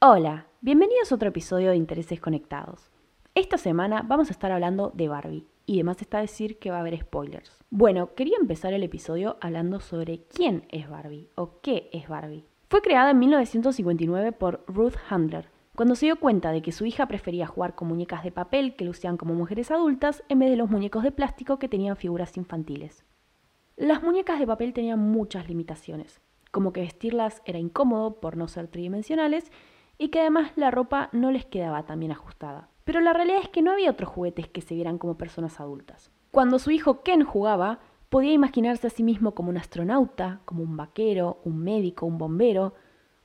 Hola, bienvenidos a otro episodio de Intereses Conectados. Esta semana vamos a estar hablando de Barbie y además está decir que va a haber spoilers. Bueno, quería empezar el episodio hablando sobre quién es Barbie o qué es Barbie. Fue creada en 1959 por Ruth Handler, cuando se dio cuenta de que su hija prefería jugar con muñecas de papel que lucían como mujeres adultas en vez de los muñecos de plástico que tenían figuras infantiles. Las muñecas de papel tenían muchas limitaciones, como que vestirlas era incómodo por no ser tridimensionales y que además la ropa no les quedaba tan bien ajustada. Pero la realidad es que no había otros juguetes que se vieran como personas adultas. Cuando su hijo Ken jugaba, podía imaginarse a sí mismo como un astronauta, como un vaquero, un médico, un bombero,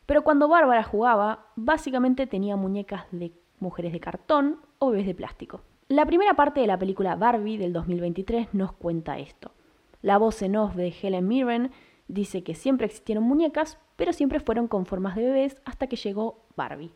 pero cuando Bárbara jugaba, básicamente tenía muñecas de mujeres de cartón o bebés de plástico. La primera parte de la película Barbie del 2023 nos cuenta esto. La voz en off de Helen Mirren dice que siempre existieron muñecas, pero siempre fueron con formas de bebés hasta que llegó Barbie.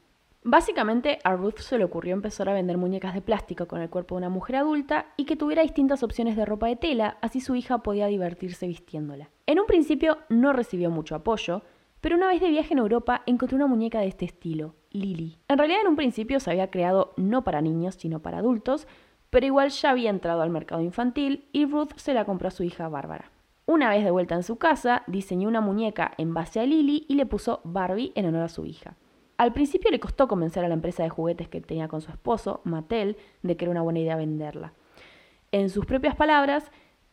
Básicamente a Ruth se le ocurrió empezar a vender muñecas de plástico con el cuerpo de una mujer adulta y que tuviera distintas opciones de ropa de tela, así su hija podía divertirse vistiéndola. En un principio no recibió mucho apoyo, pero una vez de viaje en Europa encontró una muñeca de este estilo, Lily. En realidad en un principio se había creado no para niños, sino para adultos, pero igual ya había entrado al mercado infantil y Ruth se la compró a su hija Bárbara. Una vez de vuelta en su casa, diseñó una muñeca en base a Lily y le puso Barbie en honor a su hija. Al principio le costó convencer a la empresa de juguetes que tenía con su esposo, Mattel, de que era una buena idea venderla. En sus propias palabras,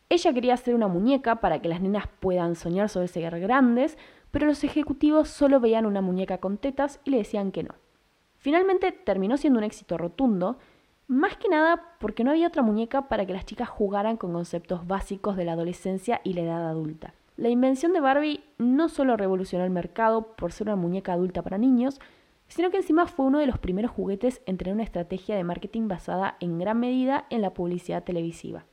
ella quería hacer una muñeca para que las nenas puedan soñar sobre ser grandes, pero los ejecutivos solo veían una muñeca con tetas y le decían que no. Finalmente terminó siendo un éxito rotundo, más que nada porque no había otra muñeca para que las chicas jugaran con conceptos básicos de la adolescencia y la edad adulta. La invención de Barbie no solo revolucionó el mercado por ser una muñeca adulta para niños, sino que encima fue uno de los primeros juguetes en tener una estrategia de marketing basada en gran medida en la publicidad televisiva.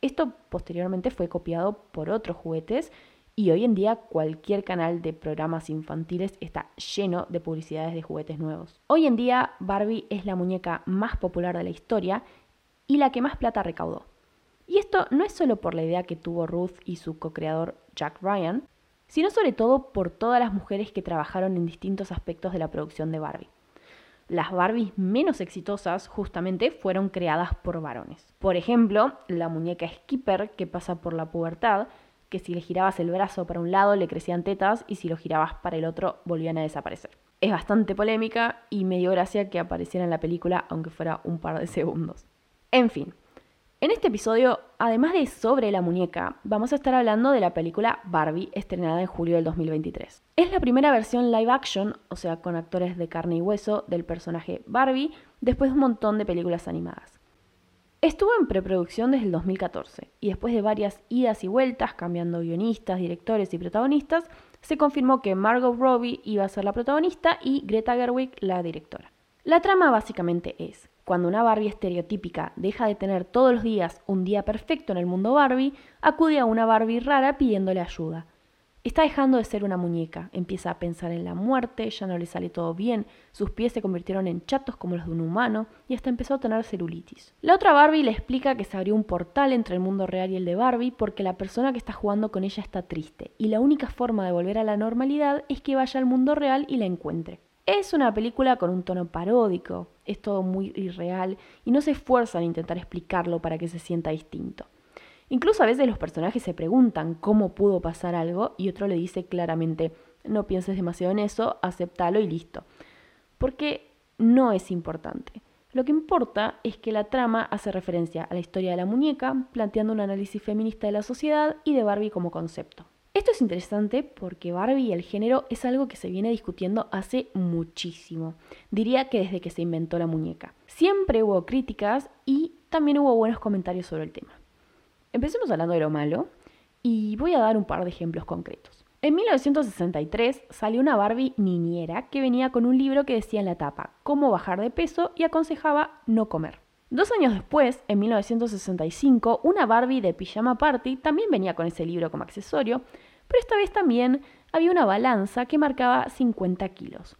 Esto posteriormente fue copiado por otros juguetes y hoy en día cualquier canal de programas infantiles está lleno de publicidades de juguetes nuevos. Hoy en día Barbie es la muñeca más popular de la historia y la que más plata recaudó. Y esto no es solo por la idea que tuvo Ruth y su co-creador Jack Ryan, sino sobre todo por todas las mujeres que trabajaron en distintos aspectos de la producción de Barbie. Las Barbies menos exitosas justamente fueron creadas por varones. Por ejemplo, la muñeca Skipper que pasa por la pubertad, que si le girabas el brazo para un lado le crecían tetas y si lo girabas para el otro volvían a desaparecer. Es bastante polémica y me dio gracia que apareciera en la película aunque fuera un par de segundos. En fin, en este episodio, además de sobre la muñeca, vamos a estar hablando de la película Barbie, estrenada en julio del 2023. Es la primera versión live action, o sea, con actores de carne y hueso, del personaje Barbie, después de un montón de películas animadas. Estuvo en preproducción desde el 2014, y después de varias idas y vueltas, cambiando guionistas, directores y protagonistas, se confirmó que Margot Robbie iba a ser la protagonista y Greta Gerwig la directora. La trama básicamente es, cuando una Barbie estereotípica deja de tener todos los días un día perfecto en el mundo Barbie, acude a una Barbie rara pidiéndole ayuda. Está dejando de ser una muñeca, empieza a pensar en la muerte, ya no le sale todo bien, sus pies se convirtieron en chatos como los de un humano y hasta empezó a tener celulitis. La otra Barbie le explica que se abrió un portal entre el mundo real y el de Barbie porque la persona que está jugando con ella está triste y la única forma de volver a la normalidad es que vaya al mundo real y la encuentre. Es una película con un tono paródico, es todo muy irreal y no se esfuerza en intentar explicarlo para que se sienta distinto. Incluso a veces los personajes se preguntan cómo pudo pasar algo y otro le dice claramente, no pienses demasiado en eso, aceptalo y listo. Porque no es importante. Lo que importa es que la trama hace referencia a la historia de la muñeca, planteando un análisis feminista de la sociedad y de Barbie como concepto. Esto es interesante porque Barbie y el género es algo que se viene discutiendo hace muchísimo. Diría que desde que se inventó la muñeca. Siempre hubo críticas y también hubo buenos comentarios sobre el tema. Empecemos hablando de lo malo y voy a dar un par de ejemplos concretos. En 1963 salió una Barbie niñera que venía con un libro que decía en la tapa cómo bajar de peso y aconsejaba no comer. Dos años después, en 1965, una Barbie de Pijama Party también venía con ese libro como accesorio, pero esta vez también había una balanza que marcaba 50 kilos.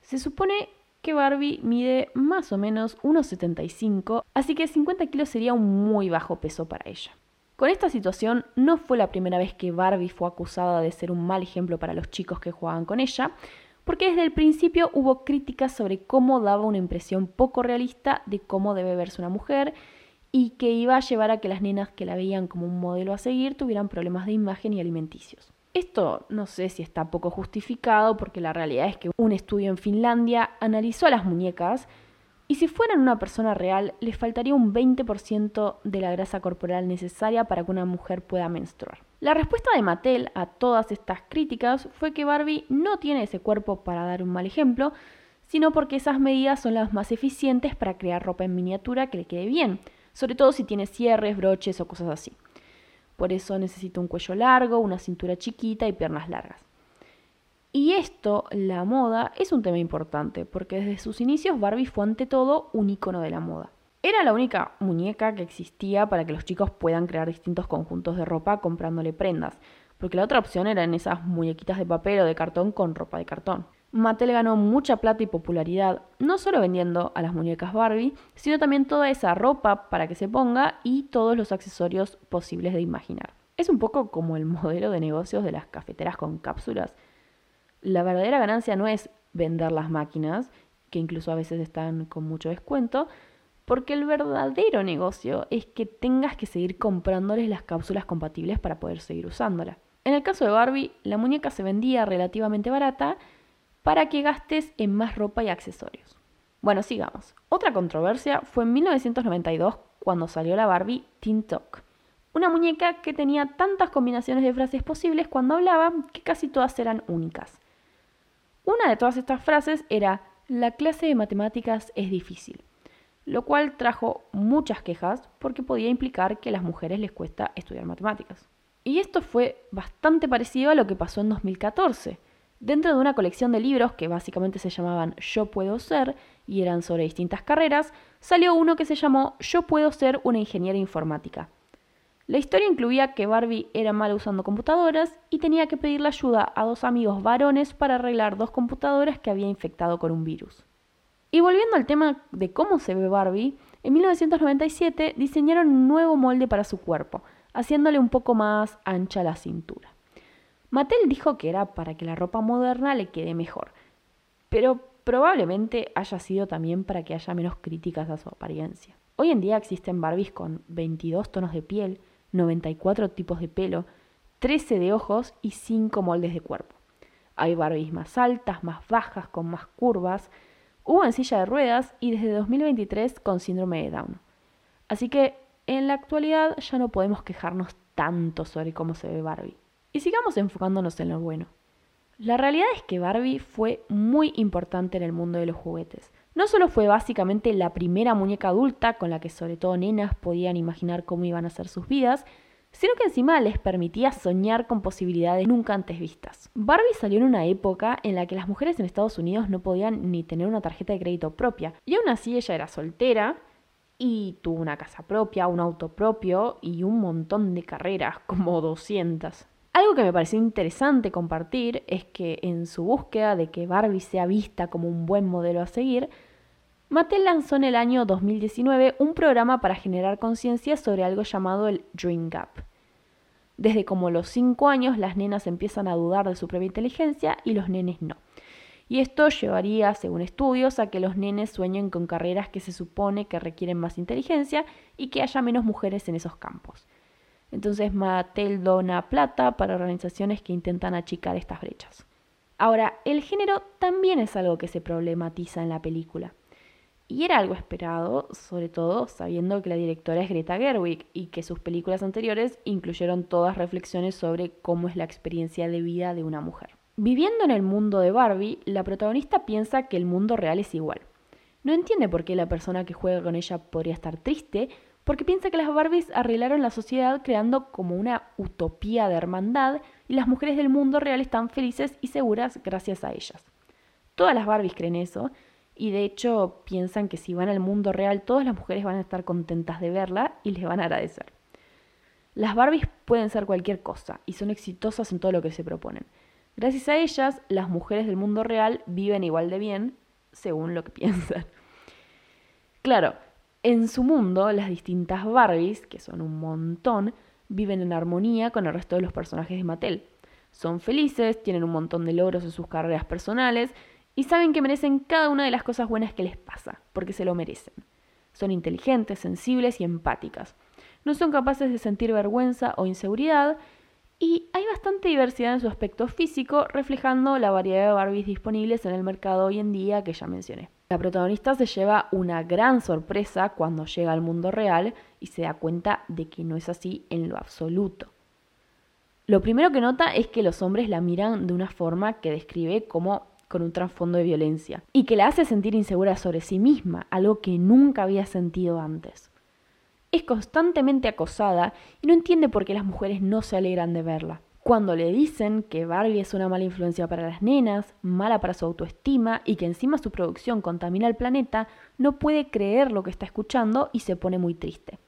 Se supone que Barbie mide más o menos 1,75, así que 50 kilos sería un muy bajo peso para ella. Con esta situación no fue la primera vez que Barbie fue acusada de ser un mal ejemplo para los chicos que jugaban con ella, porque desde el principio hubo críticas sobre cómo daba una impresión poco realista de cómo debe verse una mujer y que iba a llevar a que las nenas que la veían como un modelo a seguir tuvieran problemas de imagen y alimenticios. Esto no sé si está poco justificado porque la realidad es que un estudio en Finlandia analizó a las muñecas y si fueran una persona real les faltaría un 20% de la grasa corporal necesaria para que una mujer pueda menstruar. La respuesta de Mattel a todas estas críticas fue que Barbie no tiene ese cuerpo para dar un mal ejemplo, sino porque esas medidas son las más eficientes para crear ropa en miniatura que le quede bien, sobre todo si tiene cierres, broches o cosas así. Por eso necesita un cuello largo, una cintura chiquita y piernas largas. Y esto, la moda, es un tema importante, porque desde sus inicios Barbie fue ante todo un icono de la moda. Era la única muñeca que existía para que los chicos puedan crear distintos conjuntos de ropa comprándole prendas, porque la otra opción eran esas muñequitas de papel o de cartón con ropa de cartón. Mattel ganó mucha plata y popularidad, no solo vendiendo a las muñecas Barbie, sino también toda esa ropa para que se ponga y todos los accesorios posibles de imaginar. Es un poco como el modelo de negocios de las cafeteras con cápsulas. La verdadera ganancia no es vender las máquinas, que incluso a veces están con mucho descuento, porque el verdadero negocio es que tengas que seguir comprándoles las cápsulas compatibles para poder seguir usándola. En el caso de Barbie, la muñeca se vendía relativamente barata, para que gastes en más ropa y accesorios. Bueno, sigamos. Otra controversia fue en 1992 cuando salió la Barbie Teen Talk, una muñeca que tenía tantas combinaciones de frases posibles cuando hablaba que casi todas eran únicas. Una de todas estas frases era la clase de matemáticas es difícil, lo cual trajo muchas quejas porque podía implicar que a las mujeres les cuesta estudiar matemáticas. Y esto fue bastante parecido a lo que pasó en 2014 Dentro de una colección de libros que básicamente se llamaban Yo puedo ser y eran sobre distintas carreras, salió uno que se llamó Yo puedo ser una ingeniera informática. La historia incluía que Barbie era mala usando computadoras y tenía que pedirle ayuda a dos amigos varones para arreglar dos computadoras que había infectado con un virus. Y volviendo al tema de cómo se ve Barbie, en 1997 diseñaron un nuevo molde para su cuerpo, haciéndole un poco más ancha la cintura. Mattel dijo que era para que la ropa moderna le quede mejor, pero probablemente haya sido también para que haya menos críticas a su apariencia. Hoy en día existen Barbies con 22 tonos de piel, 94 tipos de pelo, 13 de ojos y 5 moldes de cuerpo. Hay Barbies más altas, más bajas, con más curvas, hubo en silla de ruedas y desde 2023 con síndrome de Down. Así que en la actualidad ya no podemos quejarnos tanto sobre cómo se ve Barbie. Y sigamos enfocándonos en lo bueno. La realidad es que Barbie fue muy importante en el mundo de los juguetes. No solo fue básicamente la primera muñeca adulta con la que sobre todo nenas podían imaginar cómo iban a ser sus vidas, sino que encima les permitía soñar con posibilidades nunca antes vistas. Barbie salió en una época en la que las mujeres en Estados Unidos no podían ni tener una tarjeta de crédito propia, y aún así ella era soltera y tuvo una casa propia, un auto propio y un montón de carreras, como 200. Algo que me pareció interesante compartir es que en su búsqueda de que Barbie sea vista como un buen modelo a seguir, Mattel lanzó en el año 2019 un programa para generar conciencia sobre algo llamado el Dream Gap. Desde como los 5 años las nenas empiezan a dudar de su propia inteligencia y los nenes no. Y esto llevaría, según estudios, a que los nenes sueñen con carreras que se supone que requieren más inteligencia y que haya menos mujeres en esos campos. Entonces Mattel dona plata para organizaciones que intentan achicar estas brechas. Ahora, el género también es algo que se problematiza en la película. Y era algo esperado, sobre todo sabiendo que la directora es Greta Gerwig y que sus películas anteriores incluyeron todas reflexiones sobre cómo es la experiencia de vida de una mujer. Viviendo en el mundo de Barbie, la protagonista piensa que el mundo real es igual. No entiende por qué la persona que juega con ella podría estar triste porque piensa que las Barbies arreglaron la sociedad creando como una utopía de hermandad y las mujeres del mundo real están felices y seguras gracias a ellas. Todas las Barbies creen eso y de hecho piensan que si van al mundo real todas las mujeres van a estar contentas de verla y les van a agradecer. Las Barbies pueden ser cualquier cosa y son exitosas en todo lo que se proponen. Gracias a ellas, las mujeres del mundo real viven igual de bien, según lo que piensan. Claro, en su mundo, las distintas Barbies, que son un montón, viven en armonía con el resto de los personajes de Mattel. Son felices, tienen un montón de logros en sus carreras personales y saben que merecen cada una de las cosas buenas que les pasa, porque se lo merecen. Son inteligentes, sensibles y empáticas. No son capaces de sentir vergüenza o inseguridad y hay bastante diversidad en su aspecto físico, reflejando la variedad de Barbies disponibles en el mercado hoy en día que ya mencioné. La protagonista se lleva una gran sorpresa cuando llega al mundo real y se da cuenta de que no es así en lo absoluto. Lo primero que nota es que los hombres la miran de una forma que describe como con un trasfondo de violencia y que la hace sentir insegura sobre sí misma, algo que nunca había sentido antes. Es constantemente acosada y no entiende por qué las mujeres no se alegran de verla. Cuando le dicen que Barbie es una mala influencia para las nenas, mala para su autoestima y que encima su producción contamina el planeta, no puede creer lo que está escuchando y se pone muy triste.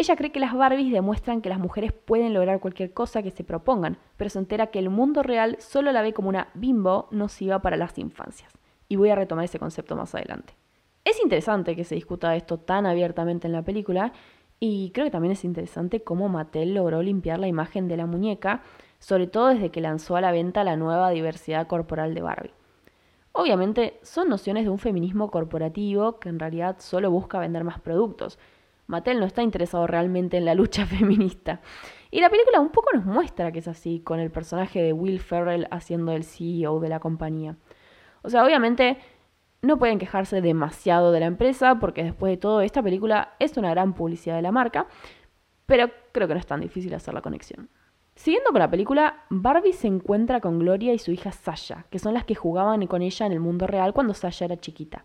Ella cree que las Barbies demuestran que las mujeres pueden lograr cualquier cosa que se propongan, pero se entera que el mundo real solo la ve como una bimbo nociva para las infancias. Y voy a retomar ese concepto más adelante. Es interesante que se discuta esto tan abiertamente en la película y creo que también es interesante cómo Mattel logró limpiar la imagen de la muñeca, sobre todo desde que lanzó a la venta la nueva diversidad corporal de Barbie. Obviamente son nociones de un feminismo corporativo que en realidad solo busca vender más productos, Mattel no está interesado realmente en la lucha feminista. Y la película un poco nos muestra que es así, con el personaje de Will Ferrell haciendo el CEO de la compañía. O sea, obviamente no pueden quejarse demasiado de la empresa, porque después de todo, esta película es una gran publicidad de la marca, pero creo que no es tan difícil hacer la conexión. Siguiendo con la película, Barbie se encuentra con Gloria y su hija Sasha, que son las que jugaban con ella en el mundo real cuando Sasha era chiquita.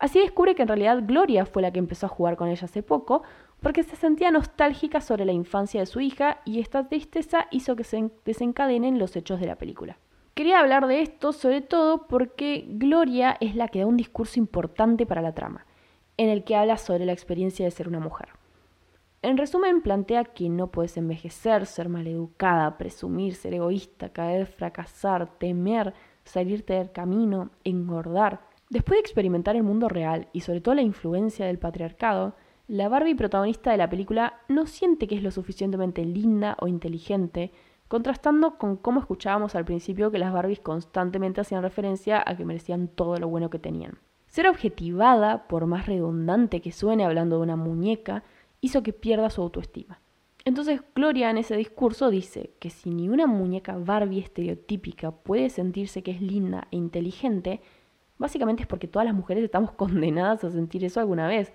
Así descubre que en realidad Gloria fue la que empezó a jugar con ella hace poco, porque se sentía nostálgica sobre la infancia de su hija y esta tristeza hizo que se desencadenen los hechos de la película. Quería hablar de esto sobre todo porque Gloria es la que da un discurso importante para la trama, en el que habla sobre la experiencia de ser una mujer. En resumen, plantea que no puedes envejecer, ser maleducada, presumir, ser egoísta, caer, fracasar, temer, salirte del camino, engordar, Después de experimentar el mundo real y sobre todo la influencia del patriarcado, la Barbie protagonista de la película no siente que es lo suficientemente linda o inteligente, contrastando con cómo escuchábamos al principio que las Barbies constantemente hacían referencia a que merecían todo lo bueno que tenían. Ser objetivada, por más redundante que suene hablando de una muñeca, hizo que pierda su autoestima. Entonces Gloria en ese discurso dice que si ni una muñeca Barbie estereotípica puede sentirse que es linda e inteligente, Básicamente es porque todas las mujeres estamos condenadas a sentir eso alguna vez.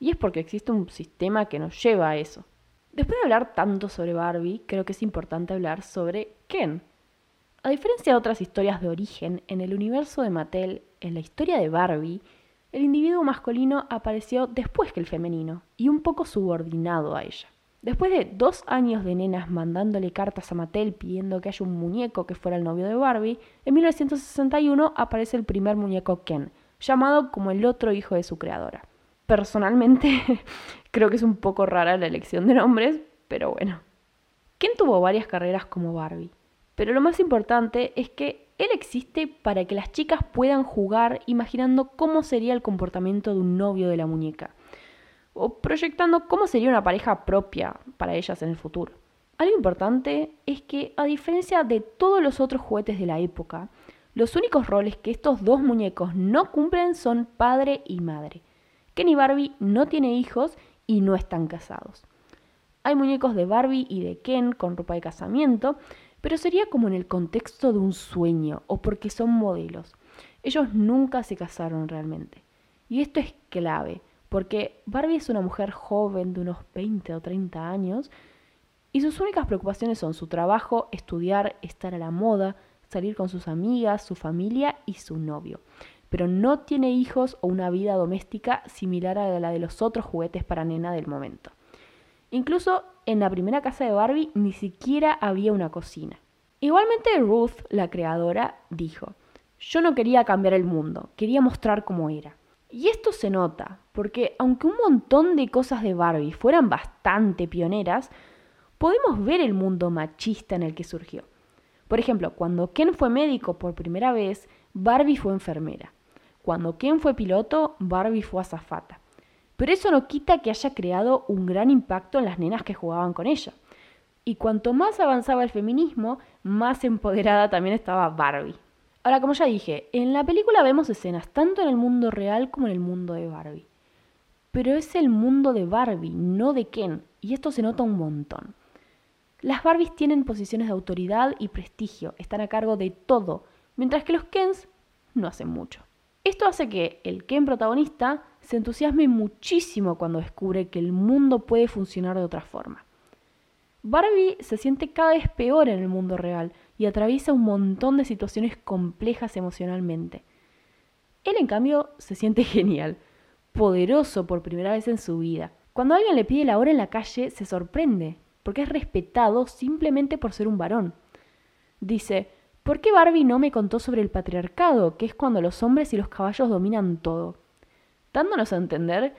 Y es porque existe un sistema que nos lleva a eso. Después de hablar tanto sobre Barbie, creo que es importante hablar sobre Ken. A diferencia de otras historias de origen, en el universo de Mattel, en la historia de Barbie, el individuo masculino apareció después que el femenino, y un poco subordinado a ella. Después de dos años de nenas mandándole cartas a Mattel pidiendo que haya un muñeco que fuera el novio de Barbie, en 1961 aparece el primer muñeco Ken, llamado como el otro hijo de su creadora. Personalmente, creo que es un poco rara la elección de nombres, pero bueno. Ken tuvo varias carreras como Barbie, pero lo más importante es que él existe para que las chicas puedan jugar imaginando cómo sería el comportamiento de un novio de la muñeca o proyectando cómo sería una pareja propia para ellas en el futuro. Algo importante es que, a diferencia de todos los otros juguetes de la época, los únicos roles que estos dos muñecos no cumplen son padre y madre. Ken y Barbie no tienen hijos y no están casados. Hay muñecos de Barbie y de Ken con ropa de casamiento, pero sería como en el contexto de un sueño o porque son modelos. Ellos nunca se casaron realmente. Y esto es clave, porque Barbie es una mujer joven de unos 20 o 30 años y sus únicas preocupaciones son su trabajo, estudiar, estar a la moda, salir con sus amigas, su familia y su novio. Pero no tiene hijos o una vida doméstica similar a la de los otros juguetes para nena del momento. Incluso en la primera casa de Barbie ni siquiera había una cocina. Igualmente Ruth, la creadora, dijo, yo no quería cambiar el mundo, quería mostrar cómo era. Y esto se nota, porque aunque un montón de cosas de Barbie fueran bastante pioneras, podemos ver el mundo machista en el que surgió. Por ejemplo, cuando Ken fue médico por primera vez, Barbie fue enfermera. Cuando Ken fue piloto, Barbie fue azafata. Pero eso no quita que haya creado un gran impacto en las nenas que jugaban con ella. Y cuanto más avanzaba el feminismo, más empoderada también estaba Barbie. Ahora, como ya dije, en la película vemos escenas tanto en el mundo real como en el mundo de Barbie. Pero es el mundo de Barbie, no de Ken, y esto se nota un montón. Las Barbies tienen posiciones de autoridad y prestigio, están a cargo de todo, mientras que los Kens no hacen mucho. Esto hace que el Ken protagonista se entusiasme muchísimo cuando descubre que el mundo puede funcionar de otra forma. Barbie se siente cada vez peor en el mundo real y atraviesa un montón de situaciones complejas emocionalmente. Él, en cambio, se siente genial, poderoso por primera vez en su vida. Cuando alguien le pide la hora en la calle, se sorprende, porque es respetado simplemente por ser un varón. Dice, ¿por qué Barbie no me contó sobre el patriarcado, que es cuando los hombres y los caballos dominan todo? Dándonos a entender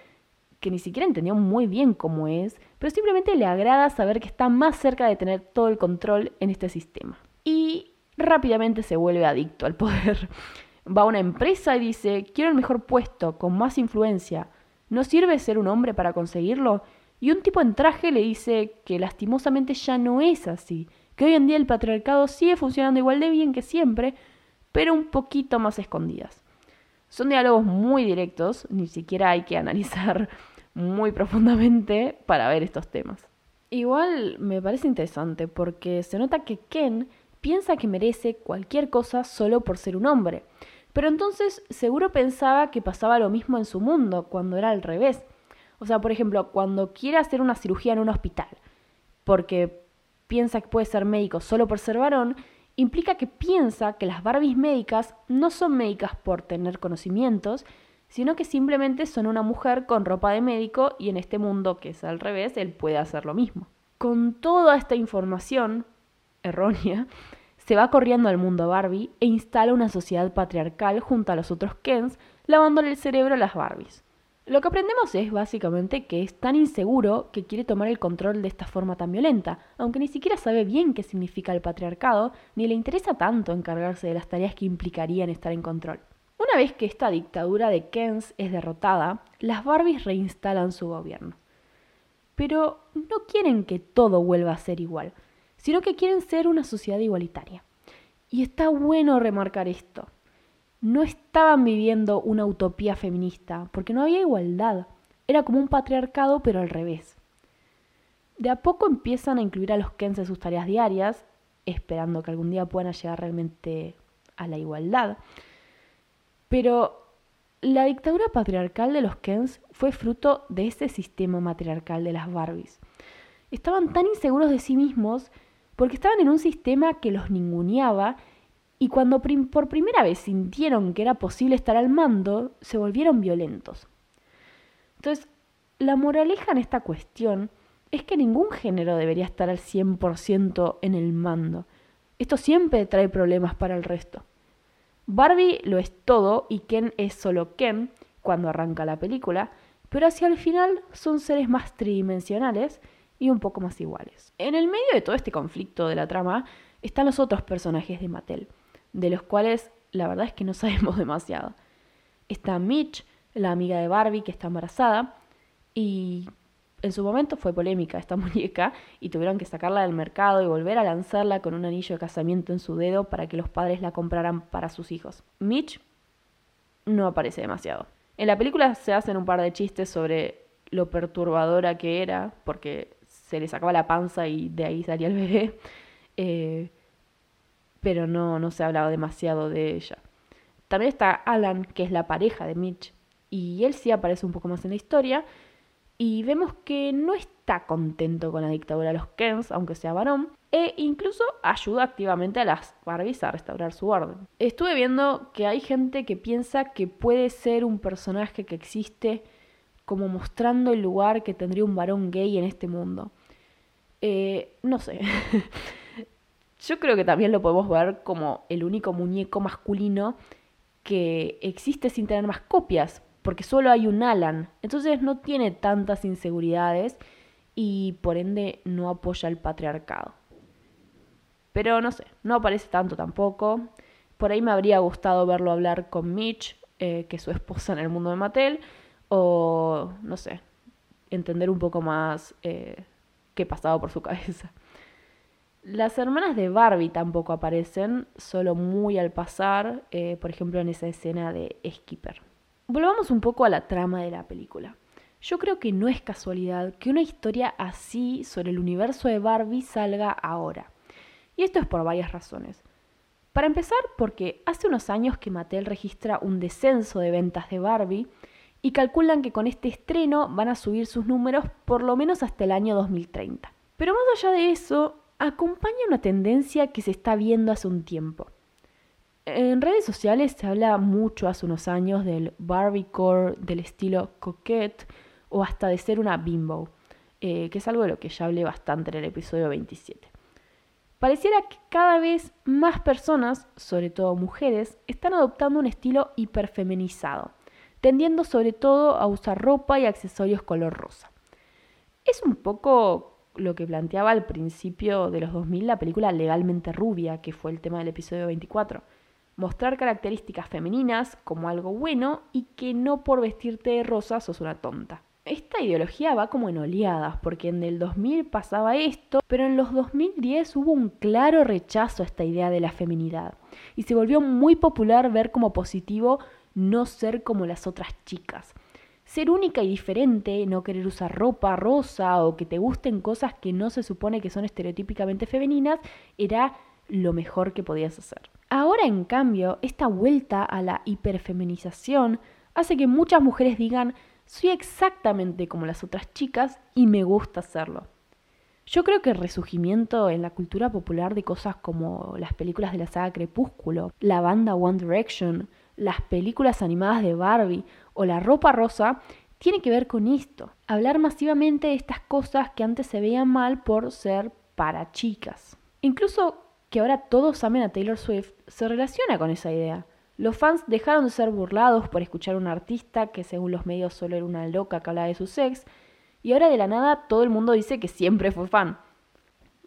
que ni siquiera entendió muy bien cómo es, pero simplemente le agrada saber que está más cerca de tener todo el control en este sistema. Y rápidamente se vuelve adicto al poder. Va a una empresa y dice, quiero el mejor puesto, con más influencia. ¿No sirve ser un hombre para conseguirlo? Y un tipo en traje le dice que lastimosamente ya no es así, que hoy en día el patriarcado sigue funcionando igual de bien que siempre, pero un poquito más escondidas. Son diálogos muy directos, ni siquiera hay que analizar muy profundamente para ver estos temas. Igual me parece interesante porque se nota que Ken piensa que merece cualquier cosa solo por ser un hombre. Pero entonces seguro pensaba que pasaba lo mismo en su mundo, cuando era al revés. O sea, por ejemplo, cuando quiere hacer una cirugía en un hospital, porque piensa que puede ser médico solo por ser varón, implica que piensa que las Barbies médicas no son médicas por tener conocimientos, sino que simplemente son una mujer con ropa de médico y en este mundo que es al revés, él puede hacer lo mismo. Con toda esta información errónea, se va corriendo al mundo Barbie e instala una sociedad patriarcal junto a los otros Kens, lavándole el cerebro a las Barbies. Lo que aprendemos es básicamente que es tan inseguro que quiere tomar el control de esta forma tan violenta, aunque ni siquiera sabe bien qué significa el patriarcado, ni le interesa tanto encargarse de las tareas que implicarían estar en control. Una vez que esta dictadura de Kens es derrotada, las Barbies reinstalan su gobierno. Pero no quieren que todo vuelva a ser igual, sino que quieren ser una sociedad igualitaria. Y está bueno remarcar esto no estaban viviendo una utopía feminista, porque no había igualdad. Era como un patriarcado, pero al revés. De a poco empiezan a incluir a los Kens en sus tareas diarias, esperando que algún día puedan llegar realmente a la igualdad. Pero la dictadura patriarcal de los Kens fue fruto de ese sistema matriarcal de las Barbies. Estaban tan inseguros de sí mismos porque estaban en un sistema que los ninguneaba y cuando por primera vez sintieron que era posible estar al mando, se volvieron violentos. Entonces, la moraleja en esta cuestión es que ningún género debería estar al 100% en el mando. Esto siempre trae problemas para el resto. Barbie lo es todo y Ken es solo Ken cuando arranca la película, pero hacia el final son seres más tridimensionales y un poco más iguales. En el medio de todo este conflicto de la trama están los otros personajes de Mattel de los cuales la verdad es que no sabemos demasiado. Está Mitch, la amiga de Barbie que está embarazada, y en su momento fue polémica esta muñeca y tuvieron que sacarla del mercado y volver a lanzarla con un anillo de casamiento en su dedo para que los padres la compraran para sus hijos. Mitch no aparece demasiado. En la película se hacen un par de chistes sobre lo perturbadora que era, porque se le sacaba la panza y de ahí salía el bebé. Eh, pero no, no se ha hablado demasiado de ella. También está Alan, que es la pareja de Mitch, y él sí aparece un poco más en la historia, y vemos que no está contento con la dictadura de los Kens, aunque sea varón, e incluso ayuda activamente a las Barbies a restaurar su orden. Estuve viendo que hay gente que piensa que puede ser un personaje que existe como mostrando el lugar que tendría un varón gay en este mundo. Eh, no sé. Yo creo que también lo podemos ver como el único muñeco masculino que existe sin tener más copias, porque solo hay un Alan. Entonces no tiene tantas inseguridades y por ende no apoya el patriarcado. Pero no sé, no aparece tanto tampoco. Por ahí me habría gustado verlo hablar con Mitch, eh, que es su esposa en el mundo de Mattel, o, no sé, entender un poco más eh, qué pasaba por su cabeza. Las hermanas de Barbie tampoco aparecen, solo muy al pasar, eh, por ejemplo en esa escena de Skipper. Volvamos un poco a la trama de la película. Yo creo que no es casualidad que una historia así sobre el universo de Barbie salga ahora. Y esto es por varias razones. Para empezar, porque hace unos años que Mattel registra un descenso de ventas de Barbie y calculan que con este estreno van a subir sus números por lo menos hasta el año 2030. Pero más allá de eso, acompaña una tendencia que se está viendo hace un tiempo. En redes sociales se habla mucho hace unos años del Barbiecore, del estilo coquette o hasta de ser una bimbo, eh, que es algo de lo que ya hablé bastante en el episodio 27. Pareciera que cada vez más personas, sobre todo mujeres, están adoptando un estilo hiperfeminizado, tendiendo sobre todo a usar ropa y accesorios color rosa. Es un poco lo que planteaba al principio de los 2000 la película Legalmente Rubia, que fue el tema del episodio 24. Mostrar características femeninas como algo bueno y que no por vestirte de rosa sos una tonta. Esta ideología va como en oleadas, porque en el 2000 pasaba esto, pero en los 2010 hubo un claro rechazo a esta idea de la feminidad y se volvió muy popular ver como positivo no ser como las otras chicas. Ser única y diferente, no querer usar ropa rosa o que te gusten cosas que no se supone que son estereotípicamente femeninas, era lo mejor que podías hacer. Ahora, en cambio, esta vuelta a la hiperfeminización hace que muchas mujeres digan, soy exactamente como las otras chicas y me gusta hacerlo. Yo creo que el resurgimiento en la cultura popular de cosas como las películas de la saga Crepúsculo, la banda One Direction, las películas animadas de Barbie o la ropa rosa tiene que ver con esto. Hablar masivamente de estas cosas que antes se veían mal por ser para chicas. Incluso que ahora todos amen a Taylor Swift se relaciona con esa idea. Los fans dejaron de ser burlados por escuchar a un artista que según los medios solo era una loca que hablaba de su sex, y ahora de la nada todo el mundo dice que siempre fue fan.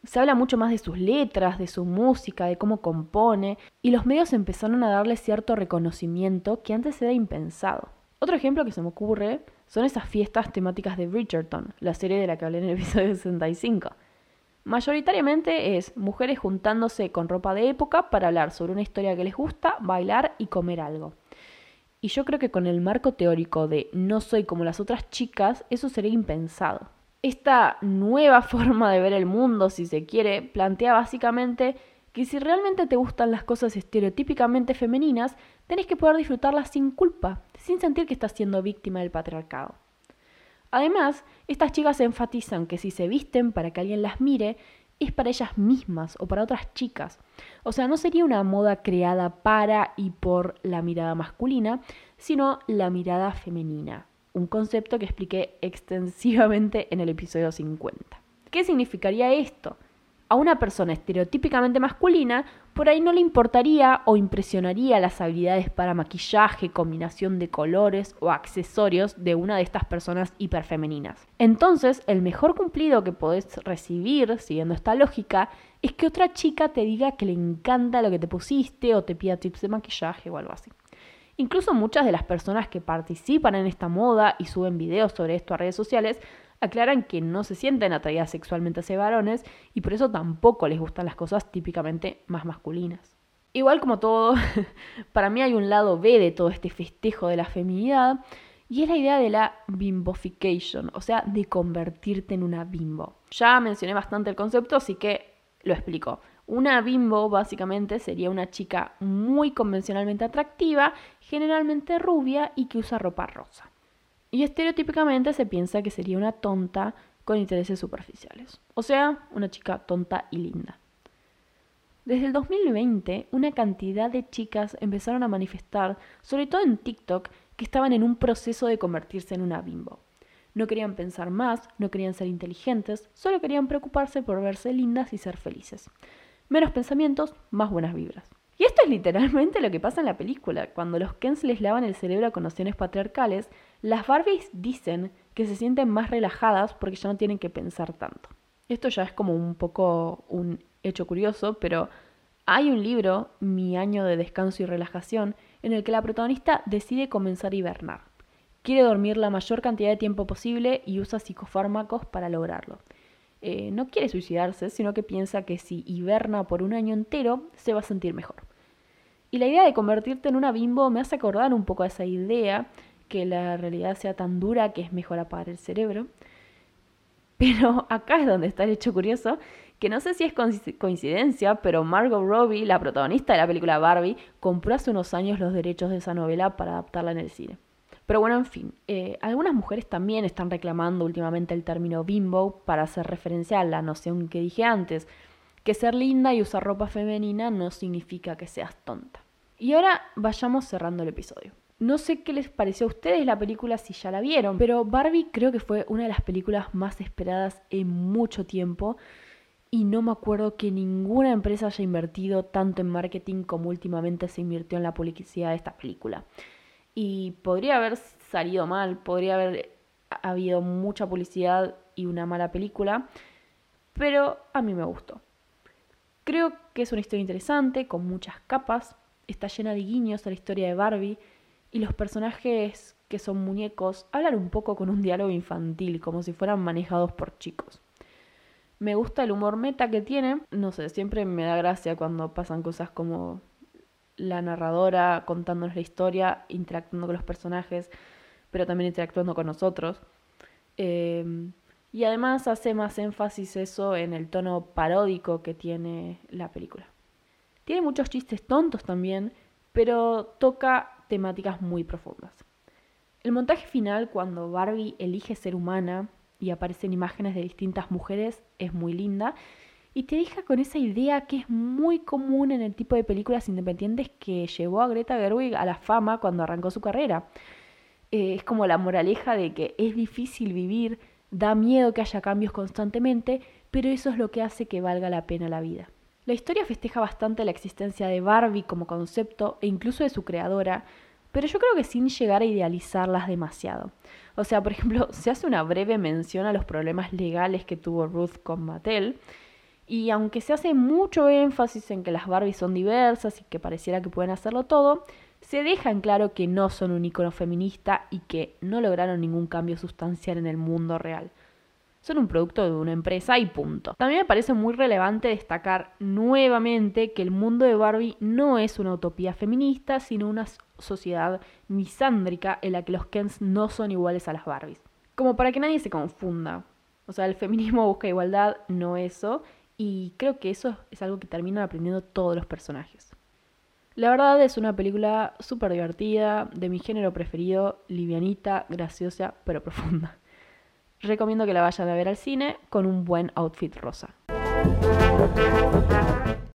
Se habla mucho más de sus letras, de su música, de cómo compone, y los medios empezaron a darle cierto reconocimiento que antes era impensado. Otro ejemplo que se me ocurre son esas fiestas temáticas de Bridgerton, la serie de la que hablé en el episodio 65. Mayoritariamente es mujeres juntándose con ropa de época para hablar sobre una historia que les gusta, bailar y comer algo. Y yo creo que con el marco teórico de no soy como las otras chicas, eso sería impensado. Esta nueva forma de ver el mundo, si se quiere, plantea básicamente que si realmente te gustan las cosas estereotípicamente femeninas, tenés que poder disfrutarlas sin culpa, sin sentir que estás siendo víctima del patriarcado. Además, estas chicas enfatizan que si se visten para que alguien las mire, es para ellas mismas o para otras chicas. O sea, no sería una moda creada para y por la mirada masculina, sino la mirada femenina un concepto que expliqué extensivamente en el episodio 50. ¿Qué significaría esto? A una persona estereotípicamente masculina, por ahí no le importaría o impresionaría las habilidades para maquillaje, combinación de colores o accesorios de una de estas personas hiperfemeninas. Entonces, el mejor cumplido que podés recibir, siguiendo esta lógica, es que otra chica te diga que le encanta lo que te pusiste o te pida tips de maquillaje o algo así. Incluso muchas de las personas que participan en esta moda y suben videos sobre esto a redes sociales aclaran que no se sienten atraídas sexualmente hacia varones y por eso tampoco les gustan las cosas típicamente más masculinas. Igual como todo, para mí hay un lado B de todo este festejo de la feminidad y es la idea de la bimbofication, o sea, de convertirte en una bimbo. Ya mencioné bastante el concepto, así que lo explico. Una bimbo básicamente sería una chica muy convencionalmente atractiva, generalmente rubia y que usa ropa rosa. Y estereotípicamente se piensa que sería una tonta con intereses superficiales, o sea, una chica tonta y linda. Desde el 2020, una cantidad de chicas empezaron a manifestar, sobre todo en TikTok, que estaban en un proceso de convertirse en una bimbo. No querían pensar más, no querían ser inteligentes, solo querían preocuparse por verse lindas y ser felices. Menos pensamientos, más buenas vibras. Y esto es literalmente lo que pasa en la película. Cuando los Kens les lavan el cerebro con nociones patriarcales, las Barbies dicen que se sienten más relajadas porque ya no tienen que pensar tanto. Esto ya es como un poco un hecho curioso, pero hay un libro, Mi año de descanso y relajación, en el que la protagonista decide comenzar a hibernar. quiere dormir la mayor cantidad de tiempo posible y usa psicofármacos para lograrlo. Eh, no quiere suicidarse, sino que piensa que si hiberna por un año entero, se va a sentir mejor. Y la idea de convertirte en una bimbo me hace acordar un poco a esa idea, que la realidad sea tan dura que es mejor apagar el cerebro. Pero acá es donde está el hecho curioso, que no sé si es coincidencia, pero Margot Robbie, la protagonista de la película Barbie, compró hace unos años los derechos de esa novela para adaptarla en el cine. Pero bueno, en fin, eh, algunas mujeres también están reclamando últimamente el término bimbo para hacer referencia a la noción que dije antes, que ser linda y usar ropa femenina no significa que seas tonta. Y ahora vayamos cerrando el episodio. No sé qué les pareció a ustedes la película si ya la vieron, pero Barbie creo que fue una de las películas más esperadas en mucho tiempo y no me acuerdo que ninguna empresa haya invertido tanto en marketing como últimamente se invirtió en la publicidad de esta película. Y podría haber salido mal, podría haber habido mucha publicidad y una mala película, pero a mí me gustó. Creo que es una historia interesante, con muchas capas, está llena de guiños a la historia de Barbie y los personajes que son muñecos hablan un poco con un diálogo infantil, como si fueran manejados por chicos. Me gusta el humor meta que tiene, no sé, siempre me da gracia cuando pasan cosas como la narradora contándonos la historia, interactuando con los personajes, pero también interactuando con nosotros. Em, y además hace más énfasis eso en el tono paródico que tiene la película. Tiene muchos chistes tontos también, pero toca temáticas muy profundas. El montaje final, cuando Barbie elige ser humana y aparecen imágenes de distintas mujeres, es muy linda y te deja con esa idea que es muy común en el tipo de películas independientes que llevó a Greta Gerwig a la fama cuando arrancó su carrera. Eh, es como la moraleja de que es difícil vivir, da miedo que haya cambios constantemente, pero eso es lo que hace que valga la pena la vida. La historia festeja bastante la existencia de Barbie como concepto e incluso de su creadora, pero yo creo que sin llegar a idealizarlas demasiado. O sea, por ejemplo, se hace una breve mención a los problemas legales que tuvo Ruth con Mattel, y aunque se hace mucho énfasis en que las Barbies son diversas y que pareciera que pueden hacerlo todo, se deja en claro que no son un icono feminista y que no lograron ningún cambio sustancial en el mundo real son un producto de una empresa y punto. También me parece muy relevante destacar nuevamente que el mundo de Barbie no es una utopía feminista, sino una sociedad misándrica en la que los Kens no son iguales a las Barbies. Como para que nadie se confunda. O sea, el feminismo busca igualdad, no eso, y creo que eso es algo que terminan aprendiendo todos los personajes. La verdad es una película súper divertida, de mi género preferido, livianita, graciosa, pero profunda recomiendo que la vayan a ver al cine con un buen outfit rosa.